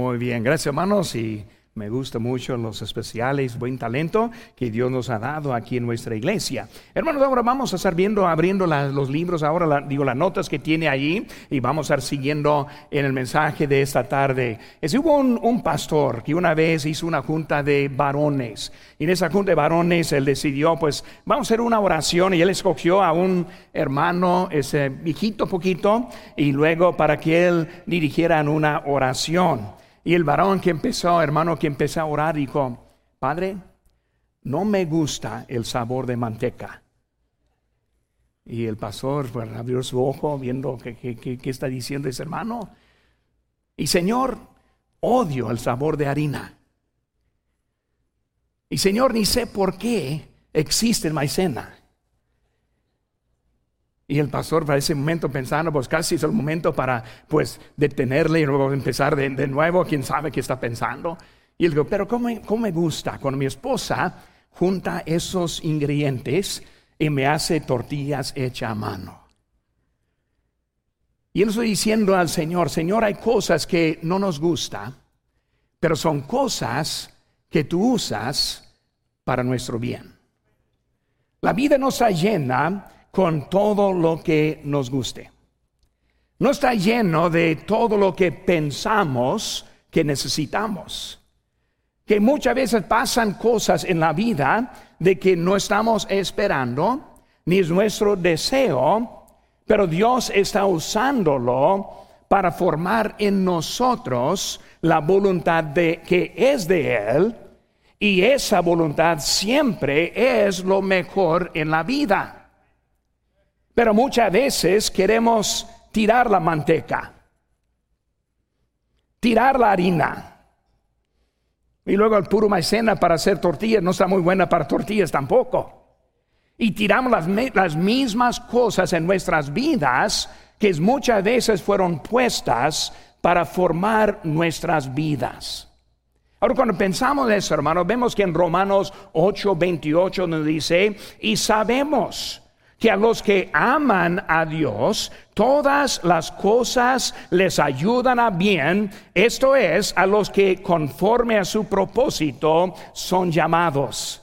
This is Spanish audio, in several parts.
Muy bien, gracias hermanos y me gusta mucho los especiales, buen talento que Dios nos ha dado aquí en nuestra iglesia. Hermanos, ahora vamos a estar viendo, abriendo los libros, ahora digo las notas que tiene allí y vamos a estar siguiendo en el mensaje de esta tarde. Es, hubo un, pastor que una vez hizo una junta de varones y en esa junta de varones él decidió, pues vamos a hacer una oración y él escogió a un hermano, ese viejito poquito, y luego para que él dirigiera una oración. Y el varón que empezó, hermano, que empezó a orar, dijo, Padre, no me gusta el sabor de manteca. Y el pastor pues, abrió su ojo viendo qué, está diciendo ese hermano. Y Señor, odio el sabor de harina. Y Señor, ni sé por qué existe maicena. Y el pastor para ese momento pensando, pues casi es el momento para pues detenerle y luego empezar de, nuevo, quién sabe qué está pensando. Y él dijo, pero ¿cómo, ¿cómo, me gusta cuando mi esposa junta esos ingredientes y me hace tortillas hechas a mano? Y él estoy diciendo al Señor, Señor, hay cosas que no nos gusta, pero son cosas que tú usas para nuestro bien. La vida no está llena con todo lo que nos guste. No está lleno de todo lo que pensamos que necesitamos. Que muchas veces pasan cosas en la vida de que no estamos esperando, ni es nuestro deseo, pero Dios está usándolo para formar en nosotros la voluntad de que es de Él, y esa voluntad siempre es lo mejor en la vida. Pero muchas veces queremos tirar la manteca, tirar la harina. Y luego el puro maicena para hacer tortillas no está muy buena para tortillas tampoco. Y tiramos las, las mismas cosas en nuestras vidas que muchas veces fueron puestas para formar nuestras vidas. Ahora, cuando pensamos en eso, hermano, vemos que en Romanos 8, 28 nos dice, y sabemos que a los que aman a Dios, todas las cosas les ayudan a bien, esto es, a los que conforme a su propósito son llamados.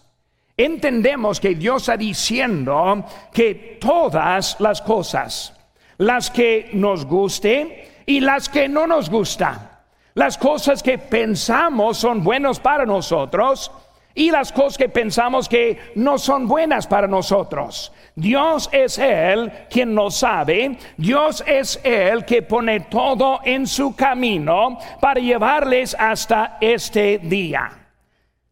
Entendemos que Dios está diciendo que todas las cosas, las que nos guste y las que no nos gustan, las cosas que pensamos son buenos para nosotros, y las cosas que pensamos que no son buenas para nosotros. Dios es Él quien lo sabe, Dios es Él que pone todo en su camino para llevarles hasta este día.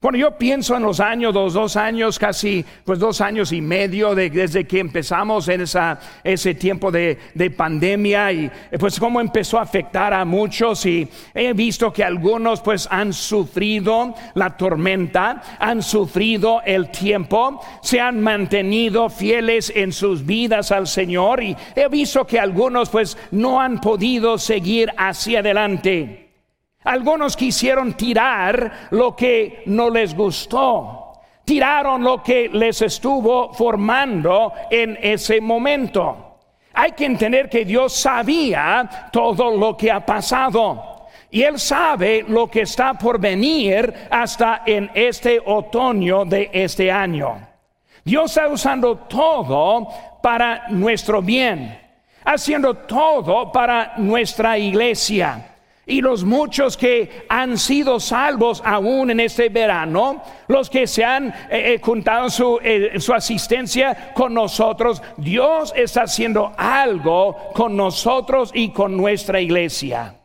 Cuando yo pienso en los años, los dos años, casi pues dos años y medio desde que empezamos en esa, ese tiempo de, de, pandemia y pues cómo empezó a afectar a muchos y he visto que algunos pues han sufrido la tormenta, han sufrido el tiempo, se han mantenido fieles en sus vidas al Señor y he visto que algunos pues no han podido seguir hacia adelante. Algunos quisieron tirar lo que no les gustó. Tiraron lo que les estuvo formando en ese momento. Hay que entender que Dios sabía todo lo que ha pasado. Y Él sabe lo que está por venir hasta en este otoño de este año. Dios está usando todo para nuestro bien, haciendo todo para nuestra iglesia. Y los muchos que han sido salvos aún en este verano, los que se han eh, eh, juntado su, eh, su asistencia con nosotros, Dios está haciendo algo con nosotros y con nuestra iglesia.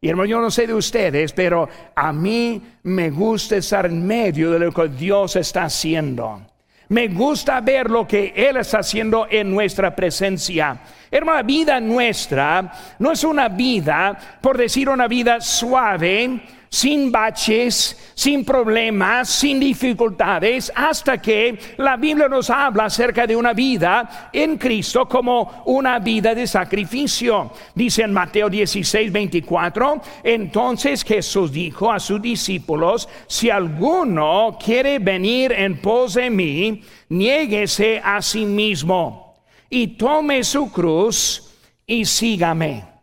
Y hermano, yo no sé de ustedes, pero a mí me gusta estar en medio de lo que Dios está haciendo. Me gusta ver lo que Él está haciendo en nuestra presencia. Hermana, vida nuestra no es una vida, por decir una vida suave, sin baches, sin problemas, sin dificultades, hasta que la Biblia nos habla acerca de una vida en Cristo como una vida de sacrificio. Dice en Mateo 16, 24, entonces Jesús dijo a sus discípulos, si alguno quiere venir en pos de mí, niéguese a sí mismo y tome su cruz y sígame.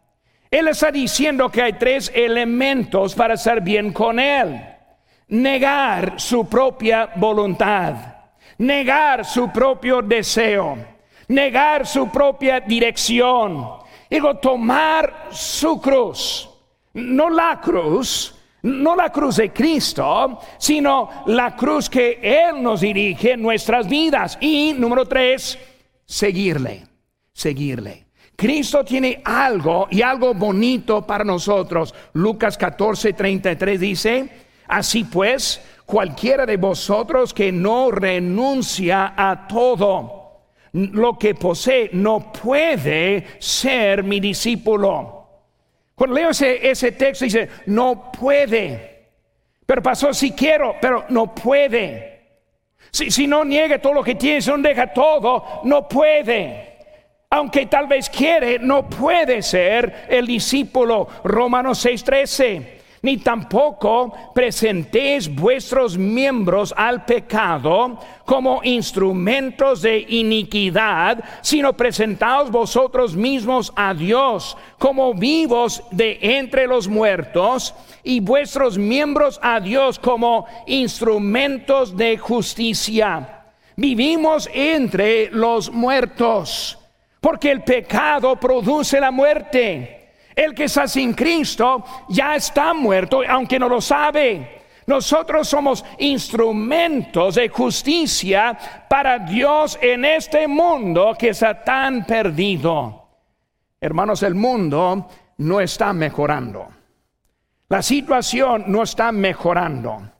Él está diciendo que hay tres elementos para estar bien con Él. Negar su propia voluntad, negar su propio deseo, negar su propia dirección. Digo, tomar su cruz, no la cruz, no la cruz de Cristo, sino la cruz que Él nos dirige en nuestras vidas. Y número tres, seguirle, seguirle. Cristo tiene algo y algo bonito para nosotros. Lucas 14, 33 dice, así pues, cualquiera de vosotros que no renuncia a todo lo que posee, no puede ser mi discípulo. Cuando leo ese, texto dice, no puede. Pero pasó si quiero, pero no puede. Si, si no niega todo lo que tiene, si no deja todo, no puede aunque tal vez quiere, no puede ser el discípulo. Romanos 6:13. Ni tampoco presentéis vuestros miembros al pecado como instrumentos de iniquidad, sino presentaos vosotros mismos a Dios como vivos de entre los muertos y vuestros miembros a Dios como instrumentos de justicia. Vivimos entre los muertos porque el pecado produce la muerte. El que está sin Cristo ya está muerto, aunque no lo sabe. Nosotros somos instrumentos de justicia para Dios en este mundo que está tan perdido. Hermanos, el mundo no está mejorando. La situación no está mejorando.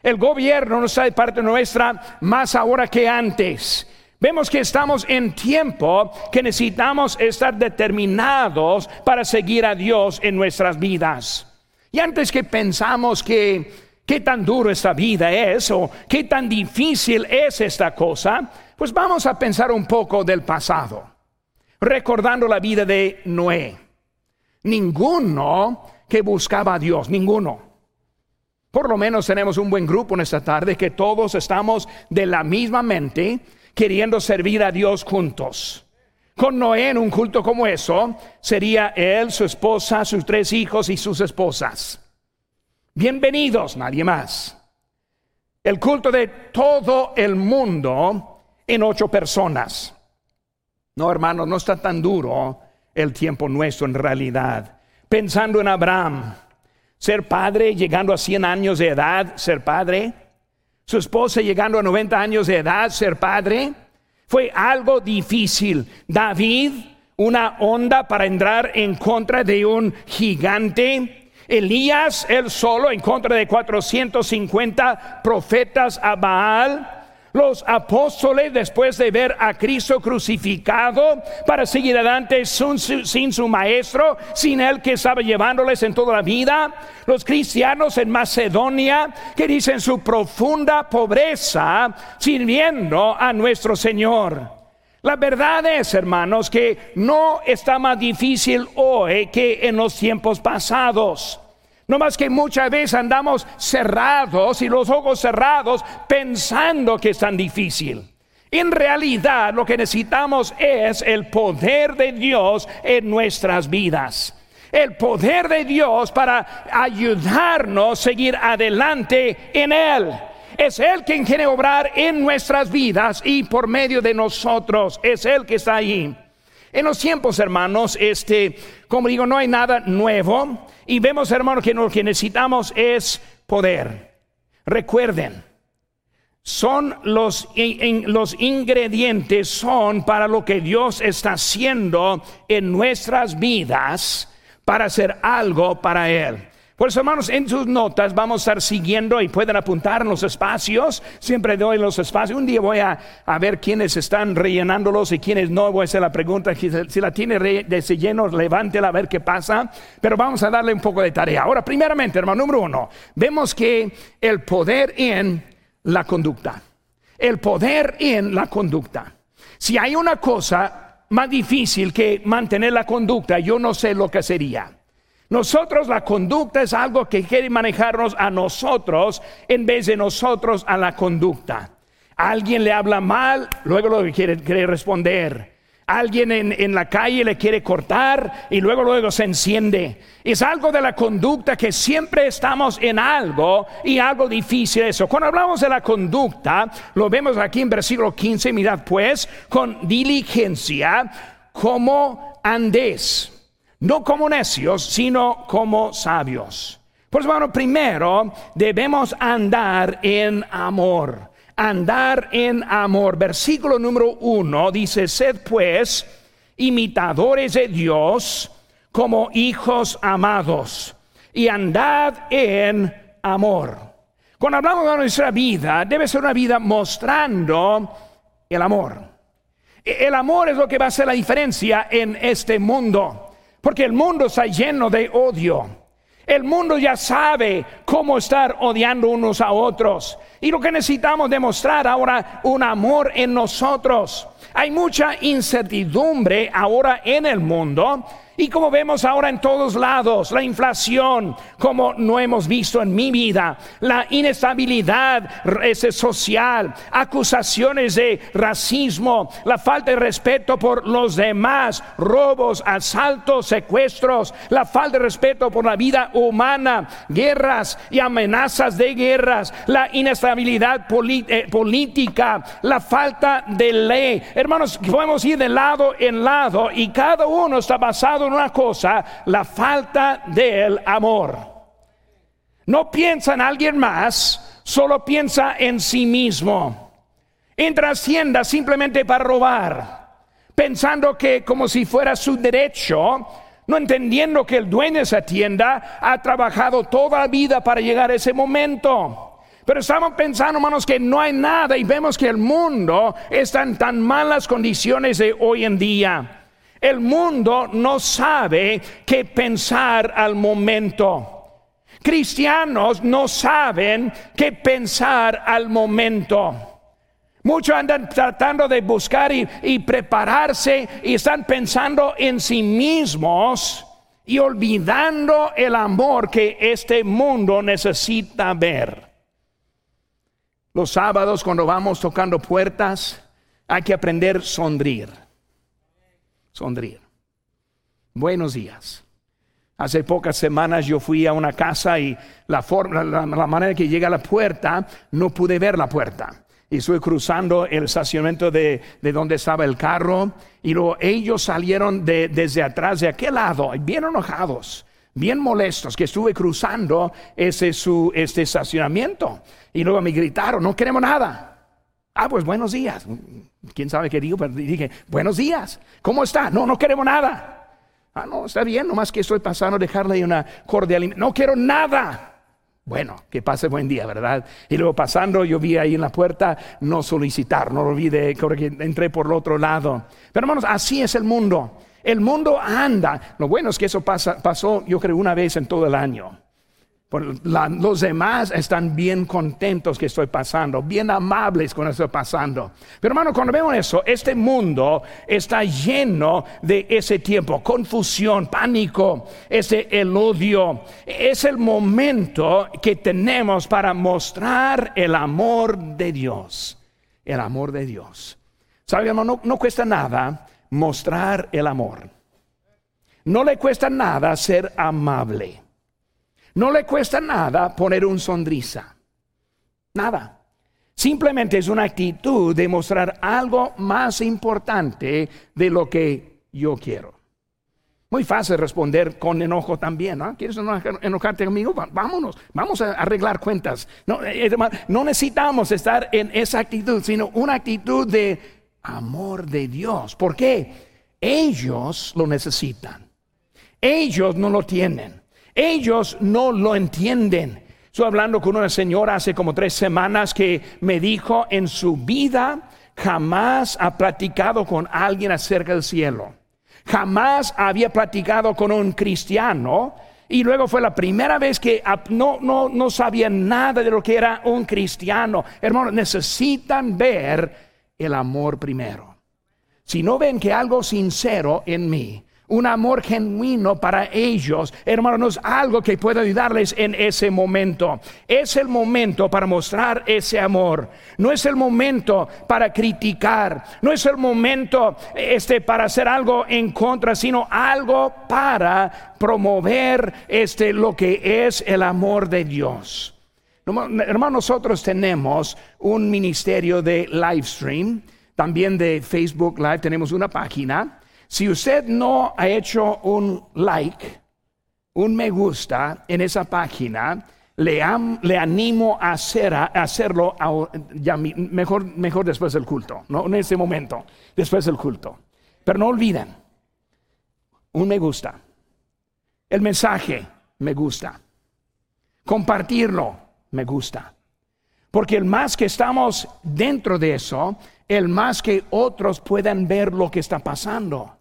El gobierno no está de parte nuestra más ahora que antes. Vemos que estamos en tiempo que necesitamos estar determinados para seguir a Dios en nuestras vidas. Y antes que pensamos que qué tan duro esta vida es o qué tan difícil es esta cosa, pues vamos a pensar un poco del pasado, recordando la vida de Noé. Ninguno que buscaba a Dios, ninguno. Por lo menos tenemos un buen grupo en esta tarde que todos estamos de la misma mente queriendo servir a Dios juntos. Con Noé en un culto como eso, sería él, su esposa, sus tres hijos y sus esposas. Bienvenidos, nadie más. El culto de todo el mundo en ocho personas. No, hermano, no está tan duro el tiempo nuestro en realidad. Pensando en Abraham, ser padre, llegando a 100 años de edad, ser padre su esposa llegando a 90 años de edad, ser padre, fue algo difícil. David, una onda para entrar en contra de un gigante. Elías, él solo, en contra de 450 profetas a Baal. Los apóstoles, después de ver a Cristo crucificado, para seguir adelante sin, su maestro, sin él que estaba llevándoles en toda la vida. Los cristianos en Macedonia, que dicen su profunda pobreza, sirviendo a nuestro Señor. La verdad es, hermanos, que no está más difícil hoy que en los tiempos pasados. No más que muchas veces andamos cerrados y los ojos cerrados pensando que es tan difícil. En realidad lo que necesitamos es el poder de Dios en nuestras vidas. El poder de Dios para ayudarnos a seguir adelante en Él. Es Él quien quiere obrar en nuestras vidas y por medio de nosotros. Es Él que está ahí. En los tiempos, hermanos, este, como digo, no hay nada nuevo. Y vemos, hermanos, que lo que necesitamos es poder. Recuerden, son los, los ingredientes, son para lo que Dios está haciendo en nuestras vidas para hacer algo para Él. Por eso, hermanos, en sus notas vamos a estar siguiendo y pueden apuntar en los espacios. Siempre doy los espacios. Un día voy a, ver quiénes están rellenándolos y quiénes no. Voy a hacer la pregunta. Si la tiene de lleno, levántela a ver qué pasa. Pero vamos a darle un poco de tarea. Ahora, primeramente, hermano, número uno, vemos que el poder en la conducta. El poder en la conducta. Si hay una cosa más difícil que mantener la conducta, yo no sé lo que sería. Nosotros la conducta es algo que quiere manejarnos a nosotros en vez de nosotros a la conducta. Alguien le habla mal, luego lo quiere, quiere responder. Alguien en, la calle le quiere cortar y luego luego se enciende. Es algo de la conducta que siempre estamos en algo y algo difícil eso. Cuando hablamos de la conducta, lo vemos aquí en versículo 15, mirad pues, con diligencia, como andés, no como necios, sino como sabios. Pues bueno, primero debemos andar en amor andar en amor. Versículo número uno dice, sed pues imitadores de Dios como hijos amados y andad en amor. Cuando hablamos de nuestra vida, debe ser una vida mostrando el amor. E-, el amor es lo que va a hacer la diferencia en este mundo, porque el mundo está lleno de odio. El mundo ya sabe cómo estar odiando unos a otros. Y lo que necesitamos demostrar ahora un amor en nosotros. Hay mucha incertidumbre ahora en el mundo y como vemos ahora en todos lados, la inflación, como no hemos visto en mi vida, la inestabilidad social, acusaciones de racismo, la falta de respeto por los demás, robos, asaltos, secuestros, la falta de respeto por la vida humana, guerras y amenazas de guerras, la inestabilidad eh, política, la falta de ley. Hermanos, podemos ir de lado en lado y cada uno está basado una cosa, la falta del amor. No piensa en alguien más, solo piensa en sí mismo. Entra a Hacienda simplemente para robar, pensando que como si fuera su derecho, no entendiendo que el dueño de esa tienda ha trabajado toda la vida para llegar a ese momento. Pero estamos pensando, hermanos, que no hay nada y vemos que el mundo está en tan malas condiciones de hoy en día. El mundo no sabe qué pensar al momento. Cristianos no saben qué pensar al momento. Muchos andan tratando de buscar y, prepararse y están pensando en sí mismos y olvidando el amor que este mundo necesita ver. Los sábados cuando vamos tocando puertas hay que aprender a sonreír sonreír. Buenos días. Hace pocas semanas yo fui a una casa y la, forma, la, manera que llega a la puerta, no pude ver la puerta. Y estuve cruzando el estacionamiento de, de donde estaba el carro y luego ellos salieron de, desde atrás de aquel lado, bien enojados, bien molestos, que estuve cruzando ese su, este estacionamiento. Y luego me gritaron, no queremos nada. Ah, pues buenos días. ¿Quién sabe qué digo? Pero dije, buenos días. ¿Cómo está? No, no queremos nada. Ah, no, está bien, nomás que estoy pasando, dejarle una cordial. No quiero nada. Bueno, que pase buen día, ¿verdad? Y luego pasando, yo vi ahí en la puerta, no solicitar, no olvide, creo que entré por el otro lado. Pero hermanos, así es el mundo. El mundo anda. Lo bueno es que eso pasa, pasó, yo creo, una vez en todo el año los demás están bien contentos que estoy pasando, bien amables con estoy pasando. Pero hermano, cuando vemos eso, este mundo está lleno de ese tiempo, confusión, pánico, ese el odio. Es el momento que tenemos para mostrar el amor de Dios. El amor de Dios. ¿Sabe, hermano? no cuesta nada mostrar el amor. No le cuesta nada ser amable. No le cuesta nada poner un sonrisa. Nada. Simplemente es una actitud de mostrar algo más importante de lo que yo quiero. Muy fácil responder con enojo también. ¿no? ¿Quieres enojarte conmigo? Vámonos, vamos a arreglar cuentas. No, eh, no necesitamos estar en esa actitud, sino una actitud de amor de Dios. ¿Por qué? Ellos lo necesitan. Ellos no lo tienen. Ellos no lo entienden. Estoy hablando con una señora hace como tres semanas que me dijo en su vida jamás ha platicado con alguien acerca del cielo. Jamás había platicado con un cristiano y luego fue la primera vez que no, no, no sabía nada de lo que era un cristiano. Hermanos, necesitan ver el amor primero. Si no ven que algo sincero en mí, un amor genuino para ellos. Hermanos, algo que pueda ayudarles en ese momento. Es el momento para mostrar ese amor. No es el momento para criticar. No es el momento este, para hacer algo en contra, sino algo para promover este, lo que es el amor de Dios. Hermanos, nosotros tenemos un ministerio de live stream, también de Facebook Live, tenemos una página. Si usted no ha hecho un like, un me gusta en esa página, le, animo a, hacer, a hacerlo mejor, mejor después del culto, no en ese momento, después del culto. Pero no olviden, un me gusta, el mensaje me gusta, compartirlo me gusta. Porque el más que estamos dentro de eso, el más que otros puedan ver lo que está pasando.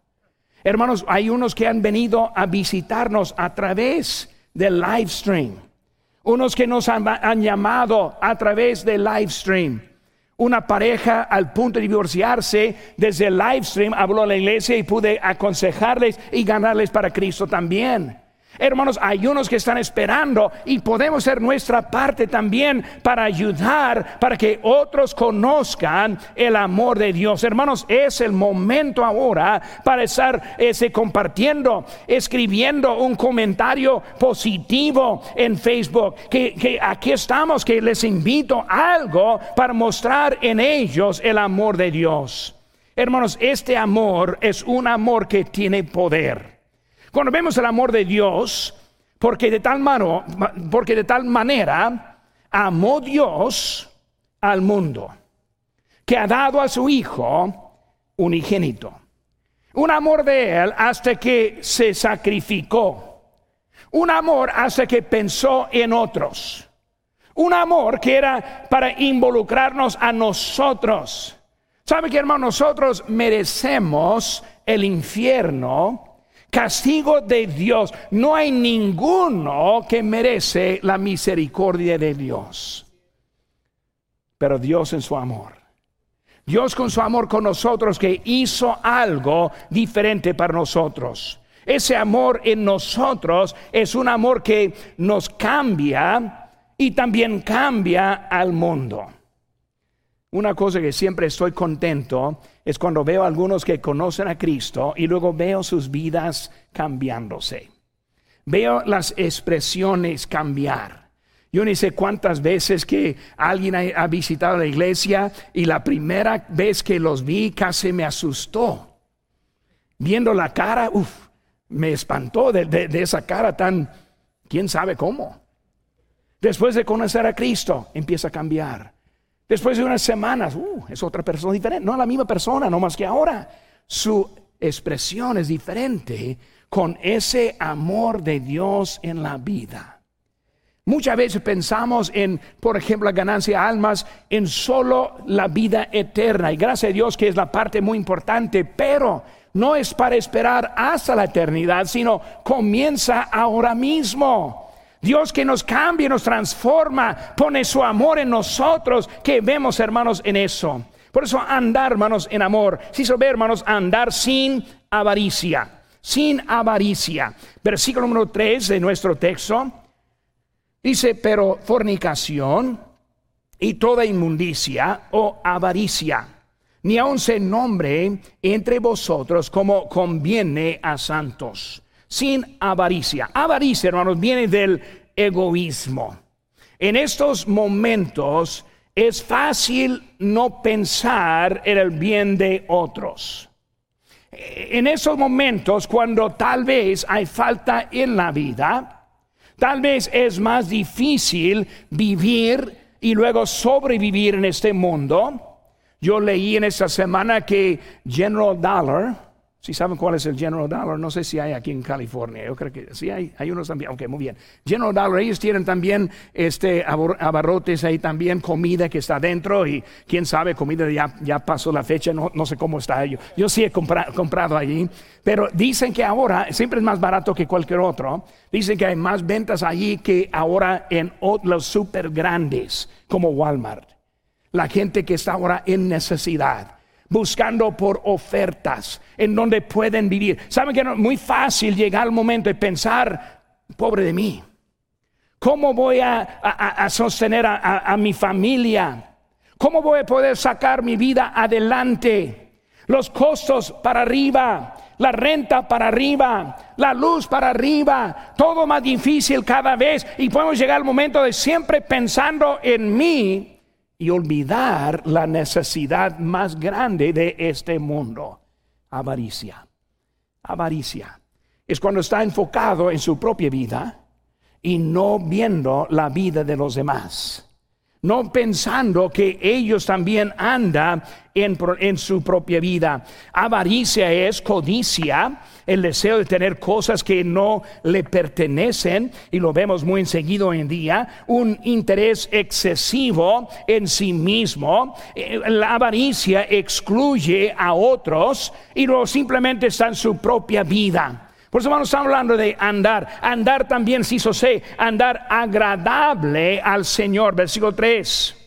Hermanos, hay unos que han venido a visitarnos a través del live stream. Unos que nos han, llamado a través del live stream. Una pareja al punto de divorciarse desde el live stream habló a la iglesia y pude aconsejarles y ganarles para Cristo también. Hermanos, hay unos que están esperando y podemos hacer nuestra parte también para ayudar, para que otros conozcan el amor de Dios. Hermanos, es el momento ahora para estar ese, compartiendo, escribiendo un comentario positivo en Facebook. Que, que aquí estamos, que les invito a algo para mostrar en ellos el amor de Dios. Hermanos, este amor es un amor que tiene poder. Cuando vemos el amor de Dios, porque de tal, mano, porque de tal manera amó Dios al mundo, que ha dado a su Hijo unigénito. Un amor de Él hasta que se sacrificó. Un amor hasta que pensó en otros. Un amor que era para involucrarnos a nosotros. ¿Sabe que hermano? Nosotros merecemos el infierno castigo de Dios. No hay ninguno que merece la misericordia de Dios. Pero Dios en su amor. Dios con su amor con nosotros que hizo algo diferente para nosotros. Ese amor en nosotros es un amor que nos cambia y también cambia al mundo. Una cosa que siempre estoy contento es cuando veo a algunos que conocen a Cristo y luego veo sus vidas cambiándose. Veo las expresiones cambiar. Yo ni sé cuántas veces que alguien ha, visitado la iglesia y la primera vez que los vi casi me asustó. Viendo la cara, uff, me espantó de, de esa cara tan, quién sabe cómo. Después de conocer a Cristo, empieza a cambiar Después de unas semanas, uh, es otra persona diferente, no la misma persona, no más que ahora. Su expresión es diferente con ese amor de Dios en la vida. Muchas veces pensamos en, por ejemplo, la ganancia de almas en solo la vida eterna. Y gracias a Dios que es la parte muy importante, pero no es para esperar hasta la eternidad, sino comienza ahora mismo. Dios que nos cambia, nos transforma, pone su amor en nosotros, que vemos hermanos en eso. Por eso andar hermanos en amor, si se ve hermanos, andar sin avaricia, sin avaricia. Versículo número 3 de nuestro texto dice, pero fornicación y toda inmundicia o avaricia, ni aun se nombre entre vosotros como conviene a santos sin avaricia. Avaricia, hermanos, viene del egoísmo. En estos momentos es fácil no pensar en el bien de otros. En esos momentos, cuando tal vez hay falta en la vida, tal vez es más difícil vivir y luego sobrevivir en este mundo. Yo leí en esta semana que General Dollar, si saben cuál es el General Dollar, no sé si hay aquí en California. Yo creo que sí hay, hay unos también. Ok, muy bien. General Dollar, ellos tienen también este abarrotes ahí también, comida que está dentro y quién sabe, comida ya, ya pasó la fecha, no, no sé cómo está. Yo, yo sí he comprado allí, pero dicen que ahora siempre es más barato que cualquier otro. Dicen que hay más ventas allí que ahora en los super grandes como Walmart. La gente que está ahora en necesidad buscando por ofertas en donde pueden vivir. Saben que es muy fácil llegar al momento de pensar, pobre de mí, ¿cómo voy a, sostener a mi familia? ¿Cómo voy a poder sacar mi vida adelante? Los costos para arriba, la renta para arriba, la luz para arriba, todo más difícil cada vez y podemos llegar al momento de siempre pensando en mí y olvidar la necesidad más grande de este mundo, avaricia. Avaricia es cuando está enfocado en su propia vida y no viendo la vida de los demás no pensando que ellos también andan en, su propia vida. Avaricia es codicia, el deseo de tener cosas que no le pertenecen, y lo vemos muy enseguida en día, un interés excesivo en sí mismo. Eh, la avaricia excluye a otros y luego simplemente está en su propia vida. Por eso vamos hablando de andar. Andar también, si sé, andar agradable al Señor. Versículo 3.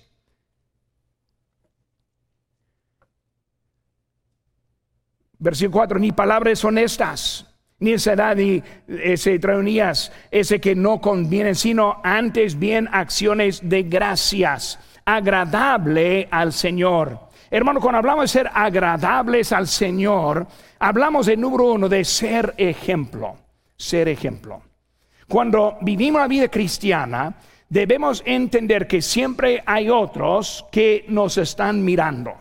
Versículo 4, ni palabras honestas, ni esa edad, ni ese traunías, ese que no conviene, sino antes bien acciones de gracias, agradable al Señor. Hermano, cuando hablamos de ser agradables al Señor, hablamos de número uno de ser ejemplo, ser ejemplo. Cuando vivimos la vida cristiana, debemos entender que siempre hay otros que nos están mirando.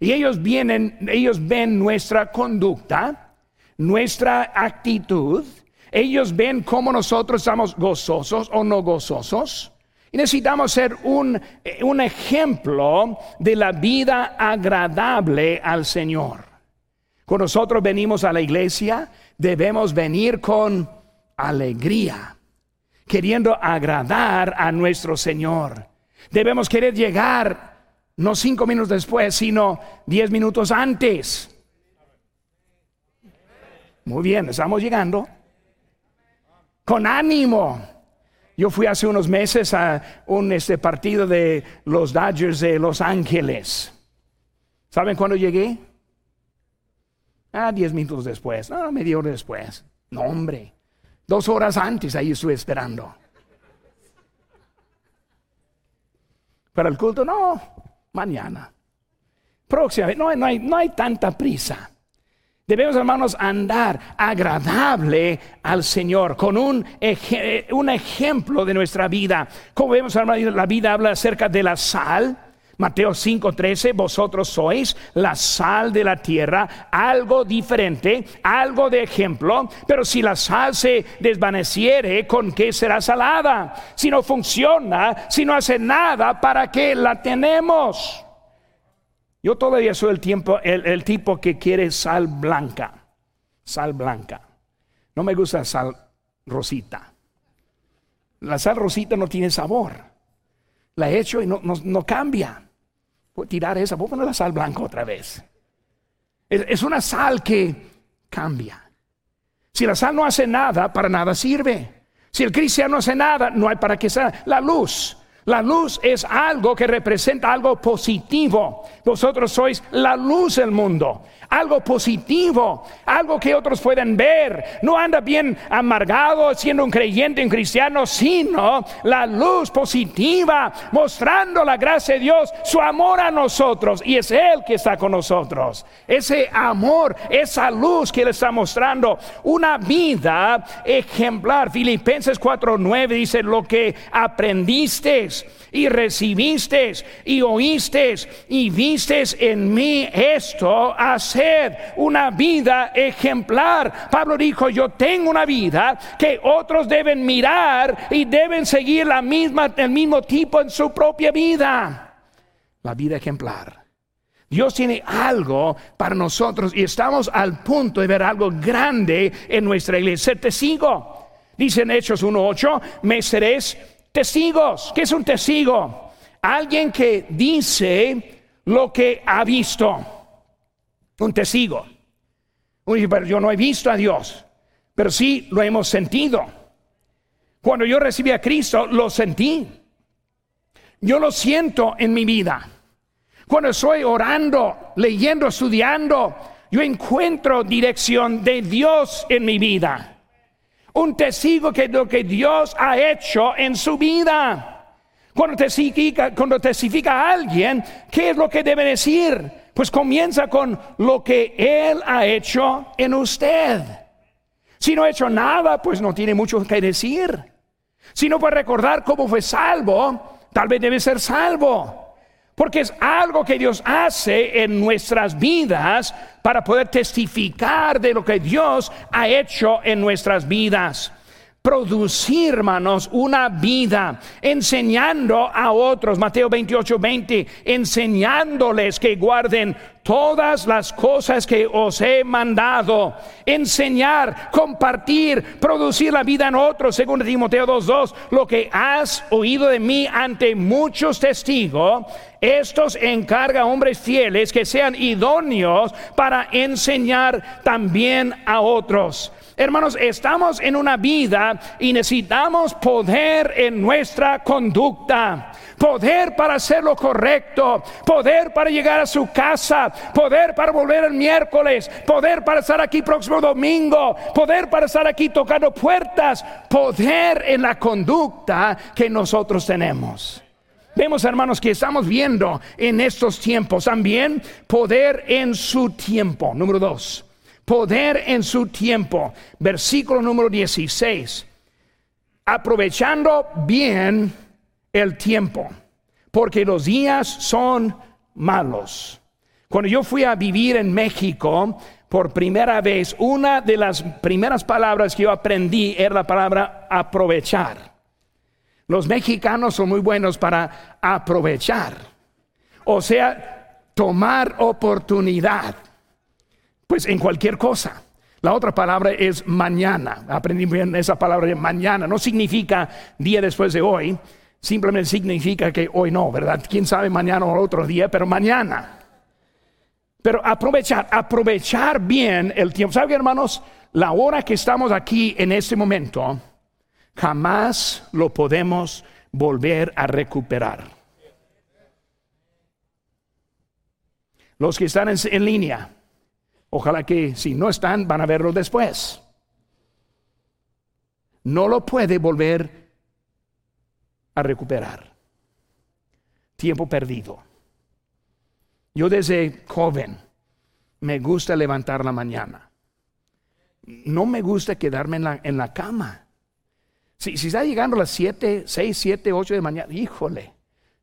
Y ellos vienen, ellos ven nuestra conducta, nuestra actitud, ellos ven cómo nosotros estamos gozosos o no gozosos. Y necesitamos ser un, un ejemplo de la vida agradable al Señor. Cuando nosotros venimos a la iglesia, debemos venir con alegría, queriendo agradar a nuestro Señor. Debemos querer llegar no cinco minutos después, sino diez minutos antes. Muy bien, estamos llegando. Con ánimo yo fui hace unos meses a un este, partido de los Dodgers de Los Ángeles. ¿Saben cuándo llegué? Ah, diez minutos después, no, media hora después. No, hombre, dos horas antes ahí estuve esperando. Para el culto, no, mañana. Próxima, no, no, hay, no hay tanta prisa. Debemos, hermanos, andar agradable al Señor con un, un ejemplo de nuestra vida. Como vemos, hermanos, la vida habla acerca de la sal. Mateo 5:13, vosotros sois la sal de la tierra, algo diferente, algo de ejemplo, pero si la sal se desvaneciere, ¿con qué será salada? Si no funciona, si no hace nada, ¿para qué la tenemos? Yo todavía soy el, tiempo, el, tipo que quiere sal blanca. Sal blanca. No me gusta sal rosita. La sal rosita no tiene sabor. La he hecho y no, no, cambia. Tirar esa, voy a poner la sal blanca otra vez. Es, es, una sal que cambia. Si la sal no hace nada, para nada sirve. Si el cristiano no hace nada, no hay para qué sea. La luz la luz es algo que representa algo positivo. Vosotros sois la luz del mundo algo positivo, algo que otros pueden ver. No anda bien amargado siendo un creyente, un cristiano, sino la luz positiva, mostrando la gracia de Dios, su amor a nosotros. Y es Él que está con nosotros. Ese amor, esa luz que Él está mostrando, una vida ejemplar. Filipenses 4:9 dice, lo que aprendiste y recibiste y oíste y viste en mí esto, hacer una vida ejemplar. Pablo dijo, yo tengo una vida que otros deben mirar y deben seguir la misma, el mismo tipo en su propia vida. La vida ejemplar. Dios tiene algo para nosotros y estamos al punto de ver algo grande en nuestra iglesia. Te sigo. Dice en Hechos 1.8, me seréis Testigos. ¿Qué es un testigo? Alguien que dice lo que ha visto. Un testigo. pero yo no he visto a Dios, pero sí lo hemos sentido. Cuando yo recibí a Cristo, lo sentí. Yo lo siento en mi vida. Cuando estoy orando, leyendo, estudiando, yo encuentro dirección de Dios en mi vida. Un testigo de lo que Dios ha hecho en su vida. Cuando testifica, cuando testifica a alguien, ¿qué es lo que debe decir? Pues comienza con lo que Él ha hecho en usted. Si no ha hecho nada, pues no tiene mucho que decir. Si no puede recordar cómo fue salvo, tal vez debe ser salvo. Porque es algo que Dios hace en nuestras vidas para poder testificar de lo que Dios ha hecho en nuestras vidas producir, hermanos, una vida enseñando a otros. Mateo 28, 20, enseñándoles que guarden todas las cosas que os he mandado. Enseñar, compartir, producir la vida en otros. Según Timoteo 2.2, lo que has oído de mí ante muchos testigos, estos encarga a hombres fieles que sean idóneos para enseñar también a otros. Hermanos, estamos en una vida y necesitamos poder en nuestra conducta. Poder para hacer lo correcto, poder para llegar a su casa, poder para volver el miércoles, poder para estar aquí próximo domingo, poder para estar aquí tocando puertas, poder en la conducta que nosotros tenemos. Vemos, hermanos, que estamos viendo en estos tiempos también poder en su tiempo. Número dos, poder en su tiempo. Versículo número 16. Aprovechando bien el tiempo, porque los días son malos. Cuando yo fui a vivir en México por primera vez, una de las primeras palabras que yo aprendí era la palabra aprovechar. Los mexicanos son muy buenos para aprovechar, o sea, tomar oportunidad. Pues en cualquier cosa. La otra palabra es mañana. Aprendí bien esa palabra de mañana. No significa día después de hoy. Simplemente significa que hoy no, ¿verdad? Quién sabe mañana o otro día, pero mañana. Pero aprovechar, aprovechar bien el tiempo. ¿Saben, hermanos? La hora que estamos aquí en este momento, jamás lo podemos volver a recuperar. Los que están en línea, Ojalá que si no están, van a verlo después. No lo puede volver a recuperar. Tiempo perdido. Yo desde joven me gusta levantar la mañana. No me gusta quedarme en la, cama. Si, está llegando a las 7, 6, 7, 8 de mañana, híjole,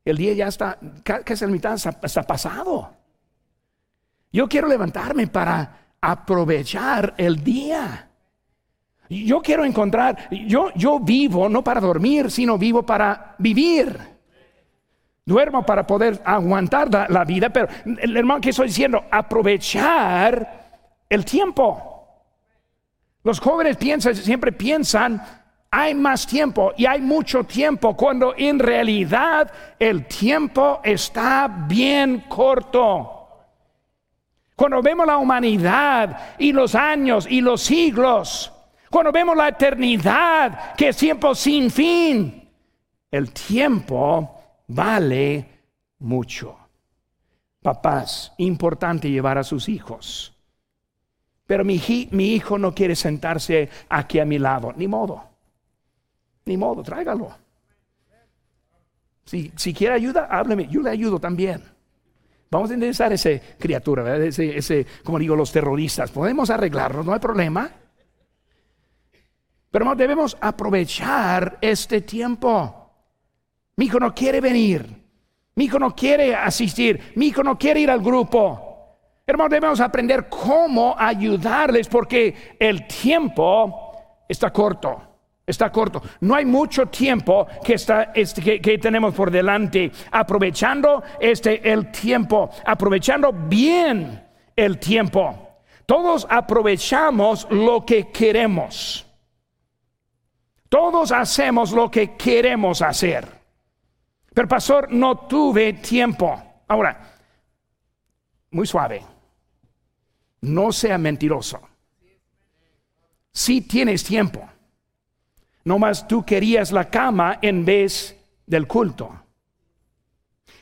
el día ya está, casi la mitad está pasado. Yo quiero levantarme para aprovechar el día. Yo quiero encontrar, yo, yo vivo no para dormir, sino vivo para vivir. Duermo para poder aguantar la, vida, pero el hermano que estoy diciendo, aprovechar el tiempo. Los jóvenes piensan, siempre piensan, hay más tiempo y hay mucho tiempo, cuando en realidad el tiempo está bien corto. Cuando vemos la humanidad y los años y los siglos, cuando vemos la eternidad, que es tiempo sin fin, el tiempo vale mucho. Papás, importante llevar a sus hijos. Pero mi, hijo no quiere sentarse aquí a mi lado. Ni modo. Ni modo, tráigalo. Si, si quiere ayuda, hábleme. Yo le ayudo también. Vamos a interesar esa criatura, Ese, ese, como digo, los terroristas. Podemos arreglarlo, no hay problema. Pero debemos aprovechar este tiempo. Mi hijo no quiere venir. Mi hijo no quiere asistir. Mi hijo no quiere ir al grupo. Hermano, debemos aprender cómo ayudarles porque el tiempo está corto. Está corto. No hay mucho tiempo que, está, este, que, tenemos por delante. Aprovechando este el tiempo, aprovechando bien el tiempo. Todos aprovechamos lo que queremos. Todos hacemos lo que queremos hacer. Pero pastor, no tuve tiempo. Ahora, muy suave. No sea mentiroso. Si tienes tiempo. No más tú querías la cama en vez del culto.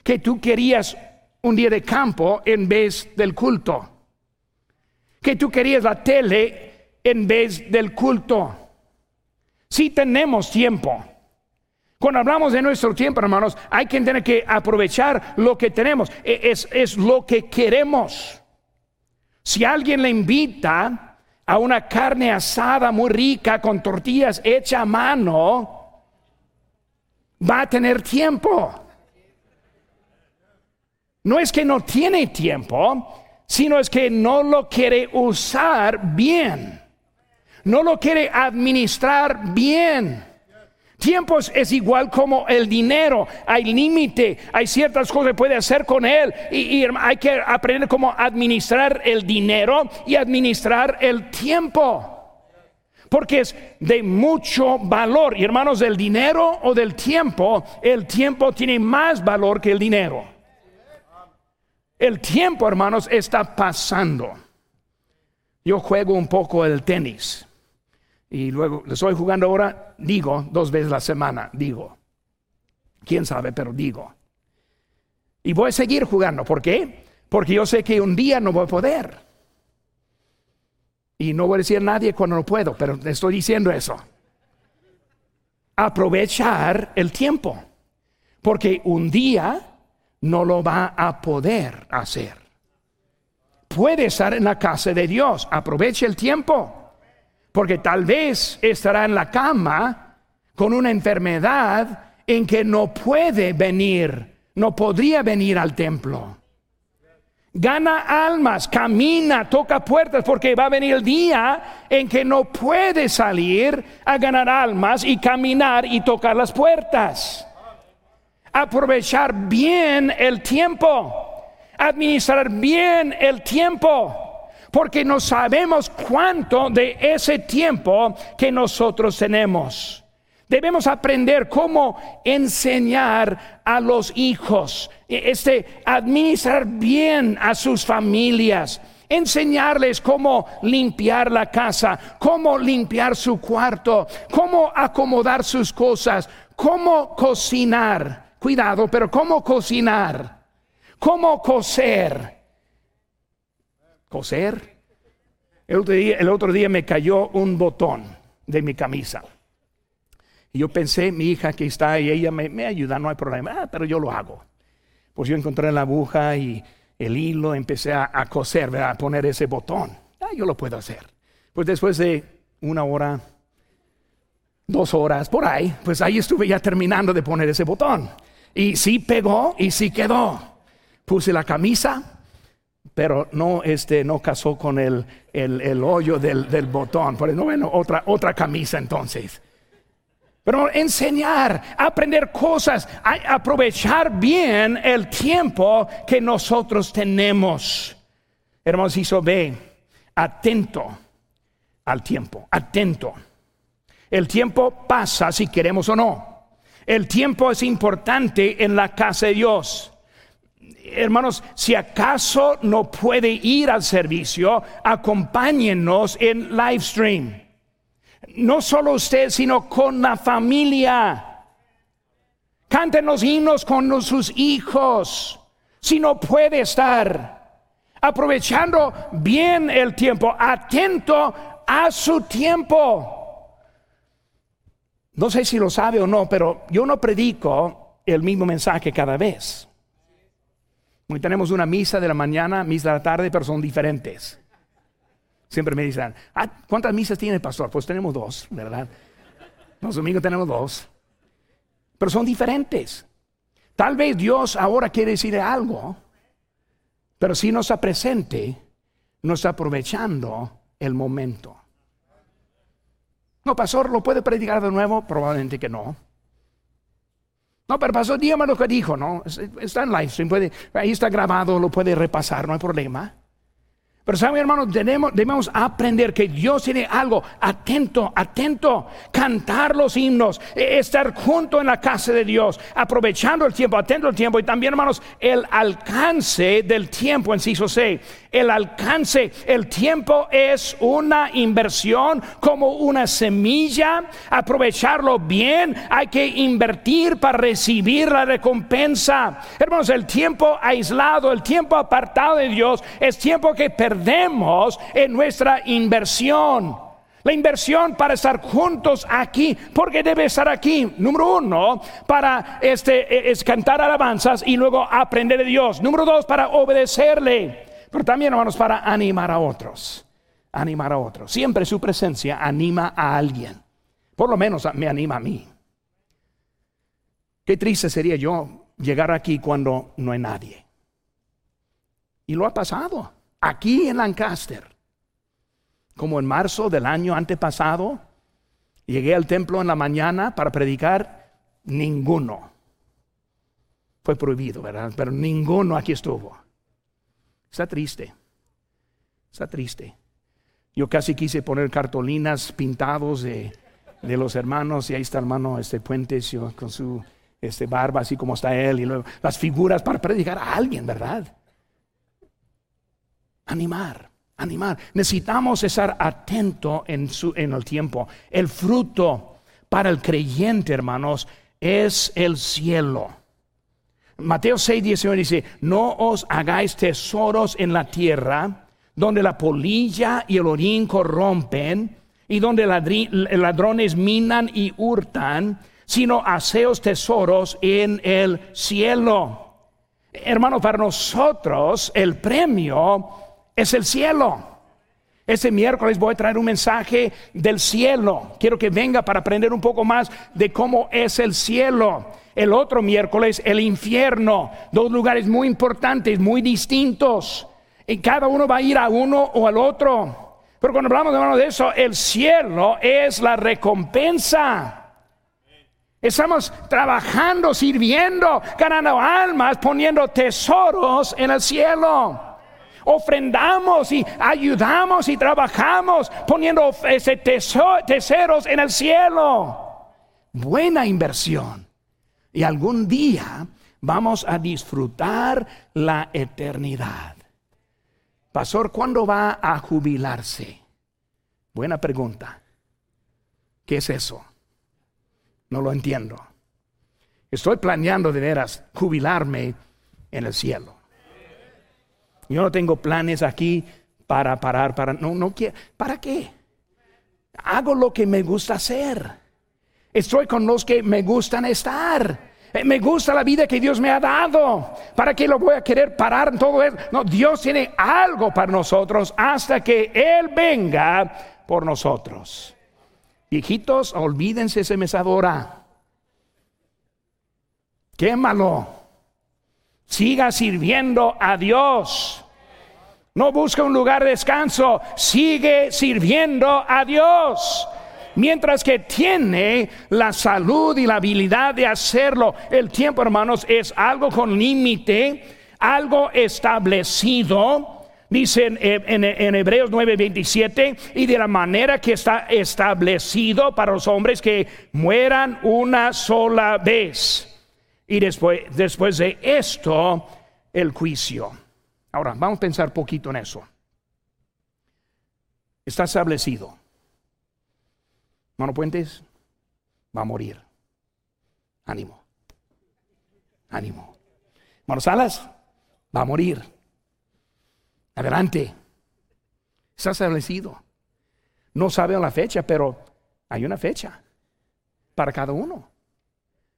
Que tú querías un día de campo en vez del culto. Que tú querías la tele en vez del culto. Si tenemos tiempo. Cuando hablamos de nuestro tiempo, hermanos, hay que tener que aprovechar lo que tenemos. E, es, es lo que queremos. Si alguien le invita a una carne asada muy rica con tortillas hecha a mano, va a tener tiempo. No es que no tiene tiempo, sino es que no lo quiere usar bien. No lo quiere administrar bien. Tiempo es, igual como el dinero, hay límite, hay ciertas cosas que puede hacer con él y, hay que aprender cómo administrar el dinero y administrar el tiempo. Porque es de mucho valor. Y hermanos, del dinero o del tiempo, el tiempo tiene más valor que el dinero. El tiempo, hermanos, está pasando. Yo juego un poco el tenis. Y luego le estoy jugando ahora, digo, dos veces la semana, digo. Quién sabe, pero digo. Y voy a seguir jugando. ¿Por qué? Porque yo sé que un día no voy a poder. Y no voy a decir a nadie cuando no puedo, pero estoy diciendo eso. Aprovechar el tiempo. Porque un día no lo va a poder hacer. Puede estar en la casa de Dios. Aproveche el tiempo porque tal vez estará en la cama con una enfermedad en que no puede venir, no podría venir al templo. Gana almas, camina, toca puertas, porque va a venir el día en que no puede salir a ganar almas y caminar y tocar las puertas. Aprovechar bien el tiempo, administrar bien el tiempo porque no sabemos cuánto de ese tiempo que nosotros tenemos. Debemos aprender cómo enseñar a los hijos, este, administrar bien a sus familias, enseñarles cómo limpiar la casa, cómo limpiar su cuarto, cómo acomodar sus cosas, cómo cocinar. Cuidado, pero cómo cocinar, cómo coser coser. El otro, día, me cayó un botón de mi camisa. Y yo pensé, mi hija que está ahí, ella me, ayuda, no hay problema, ah, pero yo lo hago. Pues yo encontré la aguja y el hilo, empecé a, coser, a poner ese botón. Ah, yo lo puedo hacer. Pues después de una hora, dos horas, por ahí, pues ahí estuve ya terminando de poner ese botón. Y sí pegó y sí quedó. Puse la camisa, pero no, este, no casó con el, el, hoyo del, del, botón. Por eso, bueno, otra, otra camisa entonces. Pero enseñar, aprender cosas, aprovechar bien el tiempo que nosotros tenemos. Hermanos, hizo ve, atento al tiempo, atento. El tiempo pasa si queremos o no. El tiempo es importante en la casa de Dios hermanos, si acaso no puede ir al servicio, acompáñenos en live stream. No solo usted, sino con la familia. Canten los himnos con sus hijos. Si no puede estar aprovechando bien el tiempo, atento a su tiempo. No sé si lo sabe o no, pero yo no predico el mismo mensaje cada vez. Hoy tenemos una misa de la mañana, misa de la tarde, pero son diferentes. Siempre me dicen, ah, ¿cuántas misas tiene el pastor? Pues tenemos dos, ¿verdad? Los domingos tenemos dos. Pero son diferentes. Tal vez Dios ahora quiere decir algo, pero si no está presente, no está aprovechando el momento. No, pastor, ¿lo puede predicar de nuevo? Probablemente que no. No, pero pasó, dígame lo que dijo, ¿no? Está en live stream, puede, ahí está grabado, lo puede repasar, no hay problema. Pero saben, hermanos, debemos aprender que Dios tiene algo atento, atento, cantar los himnos, e, estar junto en la casa de Dios, aprovechando el tiempo, atento al tiempo y también, hermanos, el alcance del tiempo en sí, C. el alcance. El tiempo es una inversión como una semilla. Aprovecharlo bien. Hay que invertir para recibir la recompensa. Hermanos, el tiempo aislado, el tiempo apartado de Dios es tiempo que perdemos en nuestra inversión. La inversión para estar juntos aquí, porque debe estar aquí. Número uno, para este, e, es cantar alabanzas y luego aprender de Dios. Número dos, para obedecerle. Pero también, hermanos, para animar a otros. Animar a otros. Siempre su presencia anima a alguien. Por lo menos me anima a mí. Qué triste sería yo llegar aquí cuando no hay nadie. Y lo ha pasado. Aquí en Lancaster como en marzo del año antepasado, llegué al templo en la mañana para predicar, ninguno. Fue prohibido, ¿verdad? Pero ninguno aquí estuvo. Está triste. Está triste. Yo casi quise poner cartolinas pintados de, los hermanos y ahí está el hermano este Puentes con su este barba así como está él y luego las figuras para predicar a alguien, ¿verdad? Animar animar. Necesitamos estar atento en, su, en el tiempo. El fruto para el creyente, hermanos, es el cielo. Mateo 6, 19 dice, no os hagáis tesoros en la tierra, donde la polilla y el orín corrompen, y donde ladrones minan y hurtan, sino haceos tesoros en el cielo. Hermanos, para nosotros el premio es el cielo. Este miércoles voy a traer un mensaje del cielo. Quiero que venga para aprender un poco más de cómo es el cielo. El otro miércoles, el infierno. Dos lugares muy importantes, muy distintos. Y cada uno va a ir a uno o al otro. Pero cuando hablamos de eso, el cielo es la recompensa. Estamos trabajando, sirviendo, ganando almas, poniendo tesoros en el cielo ofrendamos y ayudamos y trabajamos poniendo ese tesoros en el cielo. Buena inversión. Y algún día vamos a disfrutar la eternidad. Pastor, ¿cuándo va a jubilarse? Buena pregunta. ¿Qué es eso? No lo entiendo. Estoy planeando de veras jubilarme en el cielo. Yo no tengo planes aquí para parar, para no, no quiero. ¿Para qué? Hago lo que me gusta hacer. Estoy con los que me gustan estar. Eh, me gusta la vida que Dios me ha dado. ¿Para qué lo voy a querer parar todo eso? No, Dios tiene algo para nosotros hasta que Él venga por nosotros. Viejitos, olvídense esa mesadora. Quémalo. Siga sirviendo a Dios. No busca un lugar de descanso, sigue sirviendo a Dios. Mientras que tiene la salud y la habilidad de hacerlo, el tiempo, hermanos, es algo con límite, algo establecido. Dicen en, en, Hebreos 9:27, y de la manera que está establecido para los hombres que mueran una sola vez. Y después, después de esto, el juicio. Ahora, vamos a pensar poquito en eso. Está establecido. Mano Puentes va a morir. Ánimo. Ánimo. Mano Salas va a morir. Adelante. Está establecido. No sabe la fecha, pero hay una fecha para cada uno.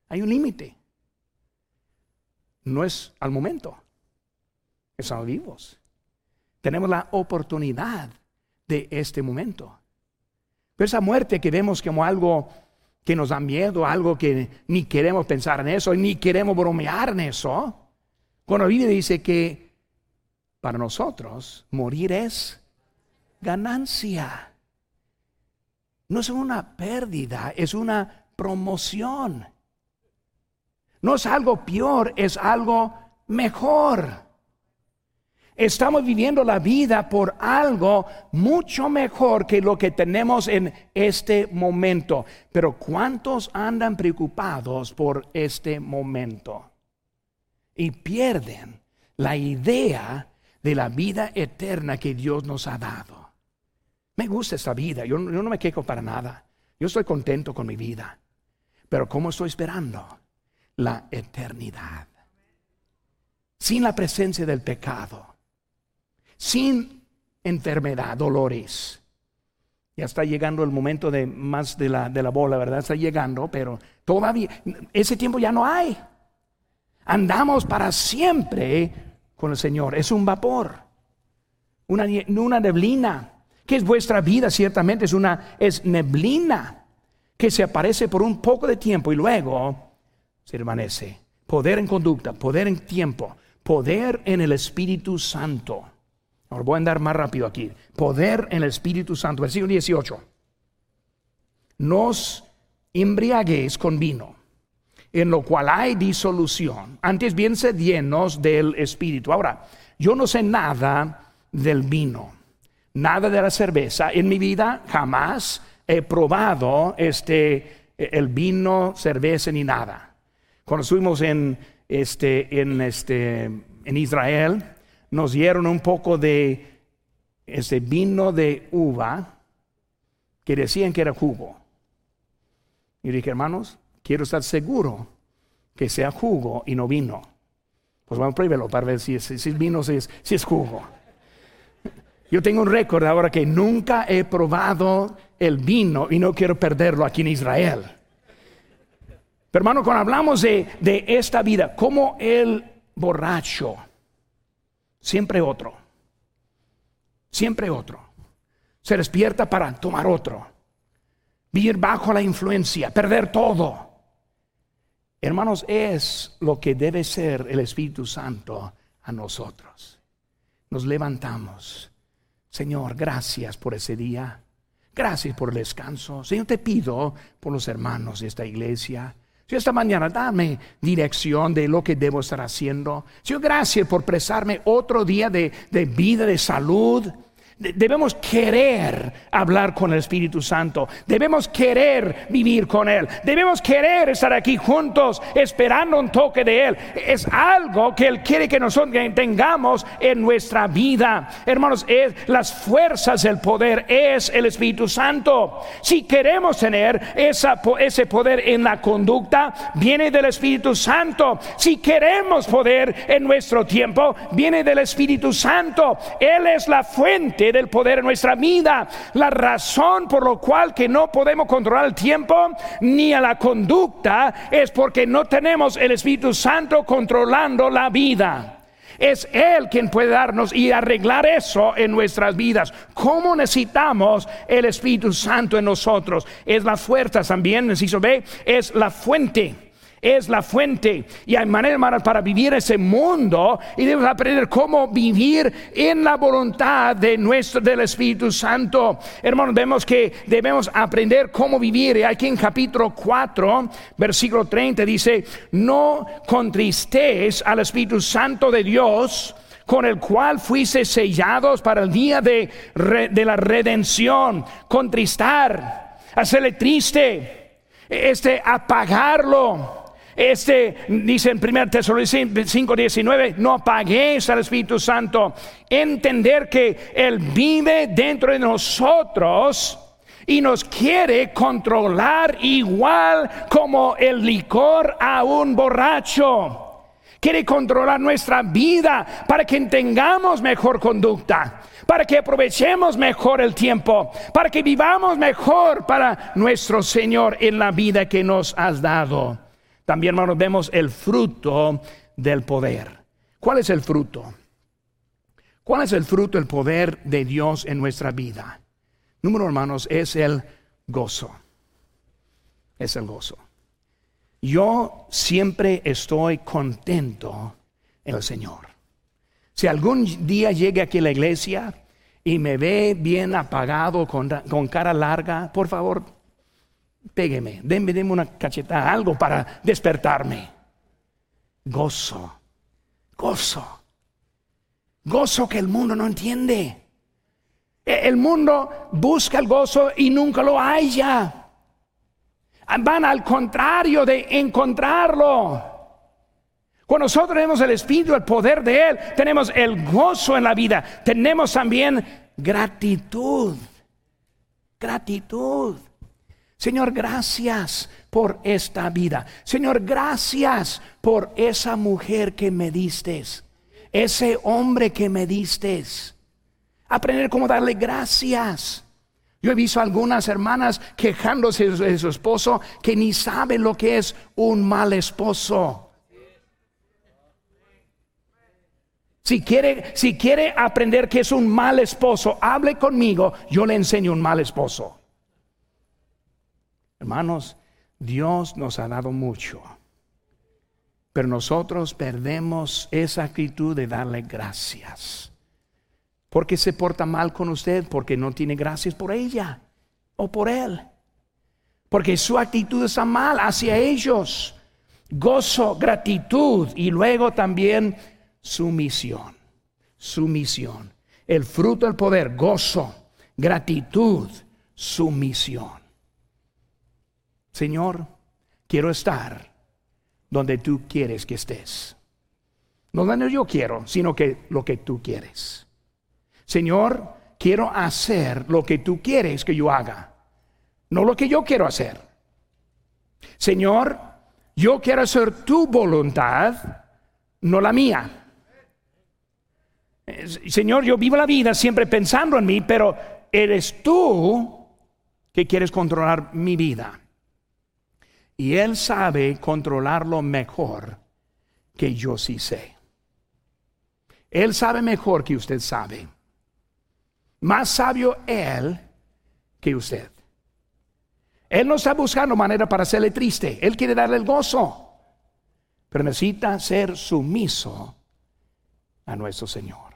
Hay un límite no es al momento. Estamos vivos. Tenemos la oportunidad de este momento. Pero esa muerte que vemos como algo que nos da miedo, algo que ni queremos pensar en eso, ni queremos bromear en eso, cuando Biblia dice que para nosotros morir es ganancia. No es una pérdida, es una promoción. No es algo peor, es algo mejor. Estamos viviendo la vida por algo mucho mejor que lo que tenemos en este momento. Pero ¿cuántos andan preocupados por este momento? Y pierden la idea de la vida eterna que Dios nos ha dado. Me gusta esta vida, yo, no me quejo para nada. Yo estoy contento con mi vida. Pero ¿cómo estoy esperando? La eternidad. Sin la presencia del pecado. Sin enfermedad, dolores. Ya está llegando el momento de más de la, de la bola, ¿verdad? Está llegando, pero todavía, ese tiempo ya no hay. Andamos para siempre con el Señor. Es un vapor, una, una neblina, que es vuestra vida, ciertamente es una es neblina que se aparece por un poco de tiempo y luego permanece. Poder en conducta, poder en tiempo, poder en el Espíritu Santo. Ahora voy a andar más rápido aquí. Poder en el Espíritu Santo. Versículo 18. Nos embriaguéis con vino, en lo cual hay disolución. Antes bien se llenos del Espíritu. Ahora, yo no sé nada del vino, nada de la cerveza. En mi vida jamás he probado este, el vino, cerveza ni nada. Cuando estuvimos en, este, en, este, en Israel, nos dieron un poco de ese vino de uva que decían que era jugo. Y dije, hermanos, quiero estar seguro que sea jugo y no vino. Pues vamos a probarlo para ver si es, vino, si es, si es jugo. Yo tengo un récord ahora que nunca he probado el vino y no quiero perderlo aquí en Israel. Hermano, cuando hablamos de, de esta vida, como el borracho, siempre otro, siempre otro. Se despierta para tomar otro, vivir bajo la influencia, perder todo. Hermanos, es lo que debe ser el Espíritu Santo a nosotros. Nos levantamos. Señor, gracias por ese día. Gracias por el descanso. Señor, te pido por los hermanos de esta iglesia. Esta mañana dame dirección de lo que debo estar haciendo. Señor, gracias por prestarme otro día de, de vida, de salud. Debemos querer hablar con el Espíritu Santo. Debemos querer vivir con Él. Debemos querer estar aquí juntos esperando un toque de Él. Es algo que Él quiere que nosotros tengamos en nuestra vida. Hermanos, es las fuerzas del poder es el Espíritu Santo. Si queremos tener esa, ese poder en la conducta, viene del Espíritu Santo. Si queremos poder en nuestro tiempo, viene del Espíritu Santo. Él es la fuente del poder en nuestra vida. La razón por lo cual que no podemos controlar el tiempo ni a la conducta es porque no tenemos el Espíritu Santo controlando la vida. Es Él quien puede darnos y arreglar eso en nuestras vidas. ¿Cómo necesitamos el Espíritu Santo en nosotros? Es la fuerza también, necesito ve, es la fuente es la fuente. Y hay manera, hermanos, para vivir ese mundo y debemos aprender cómo vivir en la voluntad de nuestro, del Espíritu Santo. Hermanos, vemos que debemos aprender cómo vivir. Y aquí en capítulo 4, versículo 30 dice, no contristéis al Espíritu Santo de Dios con el cual fuiste sellados para el día de, de la redención, contristar, hacerle triste, este apagarlo este dice en 1 Tesalonicenses 5:19, no apaguéis al Espíritu Santo. Entender que Él vive dentro de nosotros y nos quiere controlar igual como el licor a un borracho. Quiere controlar nuestra vida para que tengamos mejor conducta, para que aprovechemos mejor el tiempo, para que vivamos mejor para nuestro Señor en la vida que nos has dado. También, hermanos, vemos el fruto del poder. ¿Cuál es el fruto? ¿Cuál es el fruto del poder de Dios en nuestra vida? Número, hermanos, es el gozo. Es el gozo. Yo siempre estoy contento en el Señor. Si algún día llegue aquí a la iglesia y me ve bien apagado, con, con cara larga, por favor, pégueme, denme, denme una cachetada, algo para despertarme. Gozo, gozo, gozo que el mundo no entiende. E, el mundo busca el gozo y nunca lo haya. Van al contrario de encontrarlo. Cuando nosotros tenemos el Espíritu, el poder de Él, tenemos el gozo en la vida, tenemos también gratitud. Gratitud. Señor, gracias por esta vida. Señor, gracias por esa mujer que me diste, ese hombre que me diste. Aprender cómo darle gracias. Yo he visto algunas hermanas quejándose de su esposo que ni sabe lo que es un mal esposo. Si quiere, si quiere aprender que es un mal esposo, hable conmigo, yo le enseño un mal esposo. Hermanos, Dios nos ha dado mucho, pero nosotros perdemos esa actitud de darle gracias. Porque se porta mal con usted, porque no tiene gracias por ella o por él. Porque su actitud está mal hacia ellos. Gozo, gratitud y luego también sumisión, sumisión. El fruto del poder, gozo, gratitud, sumisión. Señor, quiero estar donde tú quieres que estés. No donde yo quiero, sino que lo que tú quieres. Señor, quiero hacer lo que tú quieres que yo haga, no lo que yo quiero hacer. Señor, yo quiero hacer tu voluntad, no la mía. Señor, yo vivo la vida siempre pensando en mí, pero eres tú que quieres controlar mi vida. Y Él sabe controlarlo mejor que yo sí sé. Él sabe mejor que usted sabe. Más sabio Él que usted. Él no está buscando manera para hacerle triste. Él quiere darle el gozo. Pero necesita ser sumiso a nuestro Señor.